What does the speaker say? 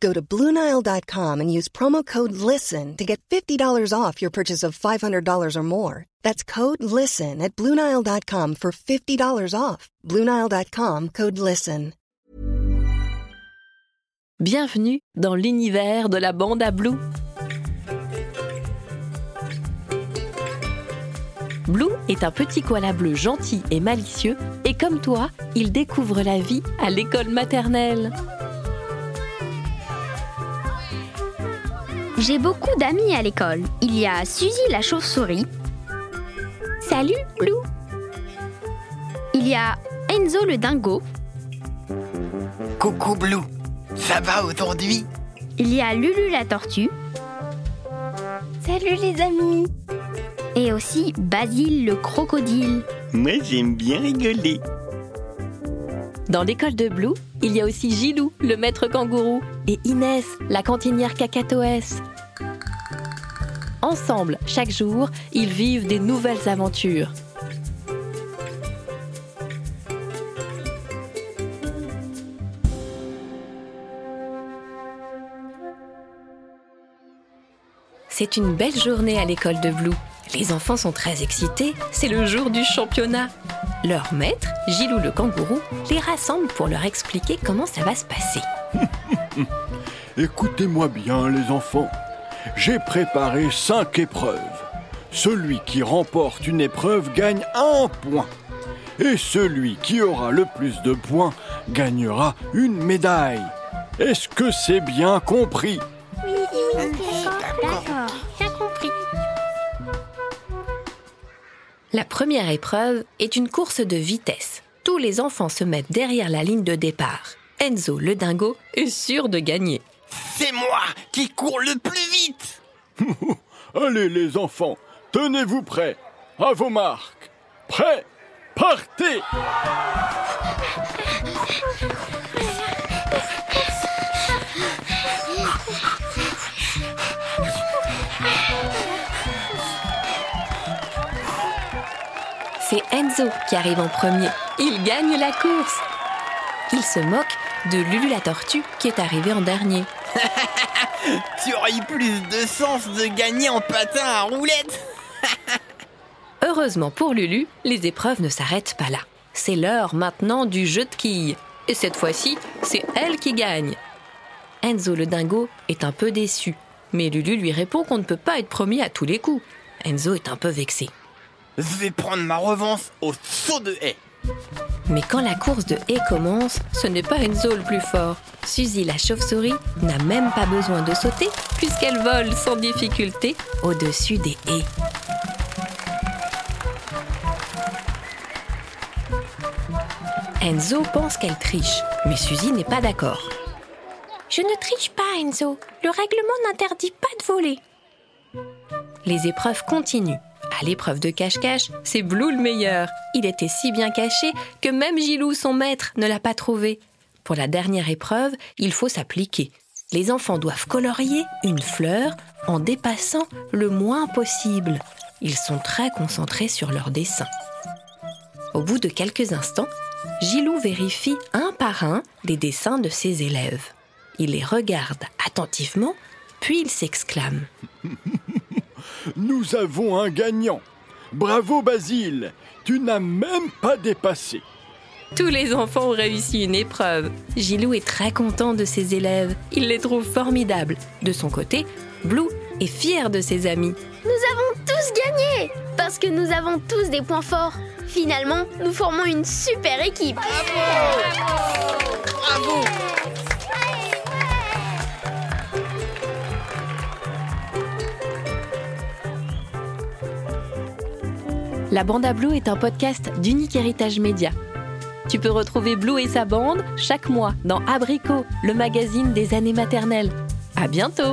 Go to BlueNile.com and use promo code LISTEN to get $50 off your purchase of $500 or more. That's code LISTEN at BlueNile.com for $50 off. BlueNile.com code LISTEN. Bienvenue dans l'univers de la bande à Blue. Blue est un petit koala bleu gentil et malicieux, et comme toi, il découvre la vie à l'école maternelle. J'ai beaucoup d'amis à l'école. Il y a Suzy la chauve-souris. Salut, Blue. Il y a Enzo le dingo. Coucou Blue, ça va aujourd'hui? Il y a Lulu la tortue. Salut les amis. Et aussi Basile le crocodile. Moi j'aime bien rigoler. Dans l'école de Blue, il y a aussi Gilou, le maître kangourou, et Inès, la cantinière cacatoès. Ensemble, chaque jour, ils vivent des nouvelles aventures. C'est une belle journée à l'école de Blue. Les enfants sont très excités, c'est le jour du championnat. Leur maître, Gilou le kangourou, les rassemble pour leur expliquer comment ça va se passer. Écoutez-moi bien, les enfants. J'ai préparé cinq épreuves. Celui qui remporte une épreuve gagne un point. Et celui qui aura le plus de points gagnera une médaille. Est-ce que c'est bien compris? La première épreuve est une course de vitesse. Tous les enfants se mettent derrière la ligne de départ. Enzo, le dingo, est sûr de gagner. C'est moi qui cours le plus vite Allez, les enfants, tenez-vous prêts. À vos marques. Prêts Partez C'est Enzo qui arrive en premier. Il gagne la course. Il se moque de Lulu la tortue qui est arrivée en dernier. Tu aurais eu plus de sens de gagner en patin à roulettes Heureusement pour Lulu, les épreuves ne s'arrêtent pas là. C'est l'heure maintenant du jeu de quilles. Et cette fois-ci, c'est elle qui gagne. Enzo le dingo est un peu déçu. Mais Lulu lui répond qu'on ne peut pas être premier à tous les coups. Enzo est un peu vexé. Je vais prendre ma revanche au saut de haie Mais quand la course de haie commence, ce n'est pas Enzo le plus fort. Suzy la chauve-souris n'a même pas besoin de sauter puisqu'elle vole sans difficulté au-dessus des haies. Enzo pense qu'elle triche, mais Suzy n'est pas d'accord. Je ne triche pas, Enzo. Le règlement n'interdit pas de voler. Les épreuves continuent. À l'épreuve de cache-cache, c'est Blue le meilleur. Il était si bien caché que même Gilou, son maître, ne l'a pas trouvé. Pour la dernière épreuve, il faut s'appliquer. Les enfants doivent colorier une fleur en dépassant le moins possible. Ils sont très concentrés sur leur dessin. Au bout de quelques instants, Gilou vérifie un par un les dessins de ses élèves. Il les regarde attentivement, puis il s'exclame. Nous avons un gagnant. Bravo Basile, tu n'as même pas dépassé. Tous les enfants ont réussi une épreuve. Gilou est très content de ses élèves. Il les trouve formidables. De son côté, Blue est fier de ses amis. Nous avons tous gagné parce que nous avons tous des points forts. Finalement, nous formons une super équipe. Bravo La Bande à Blue est un podcast d'Unique Héritage Média. Tu peux retrouver Blue et sa bande chaque mois dans Abricot, le magazine des années maternelles. À bientôt!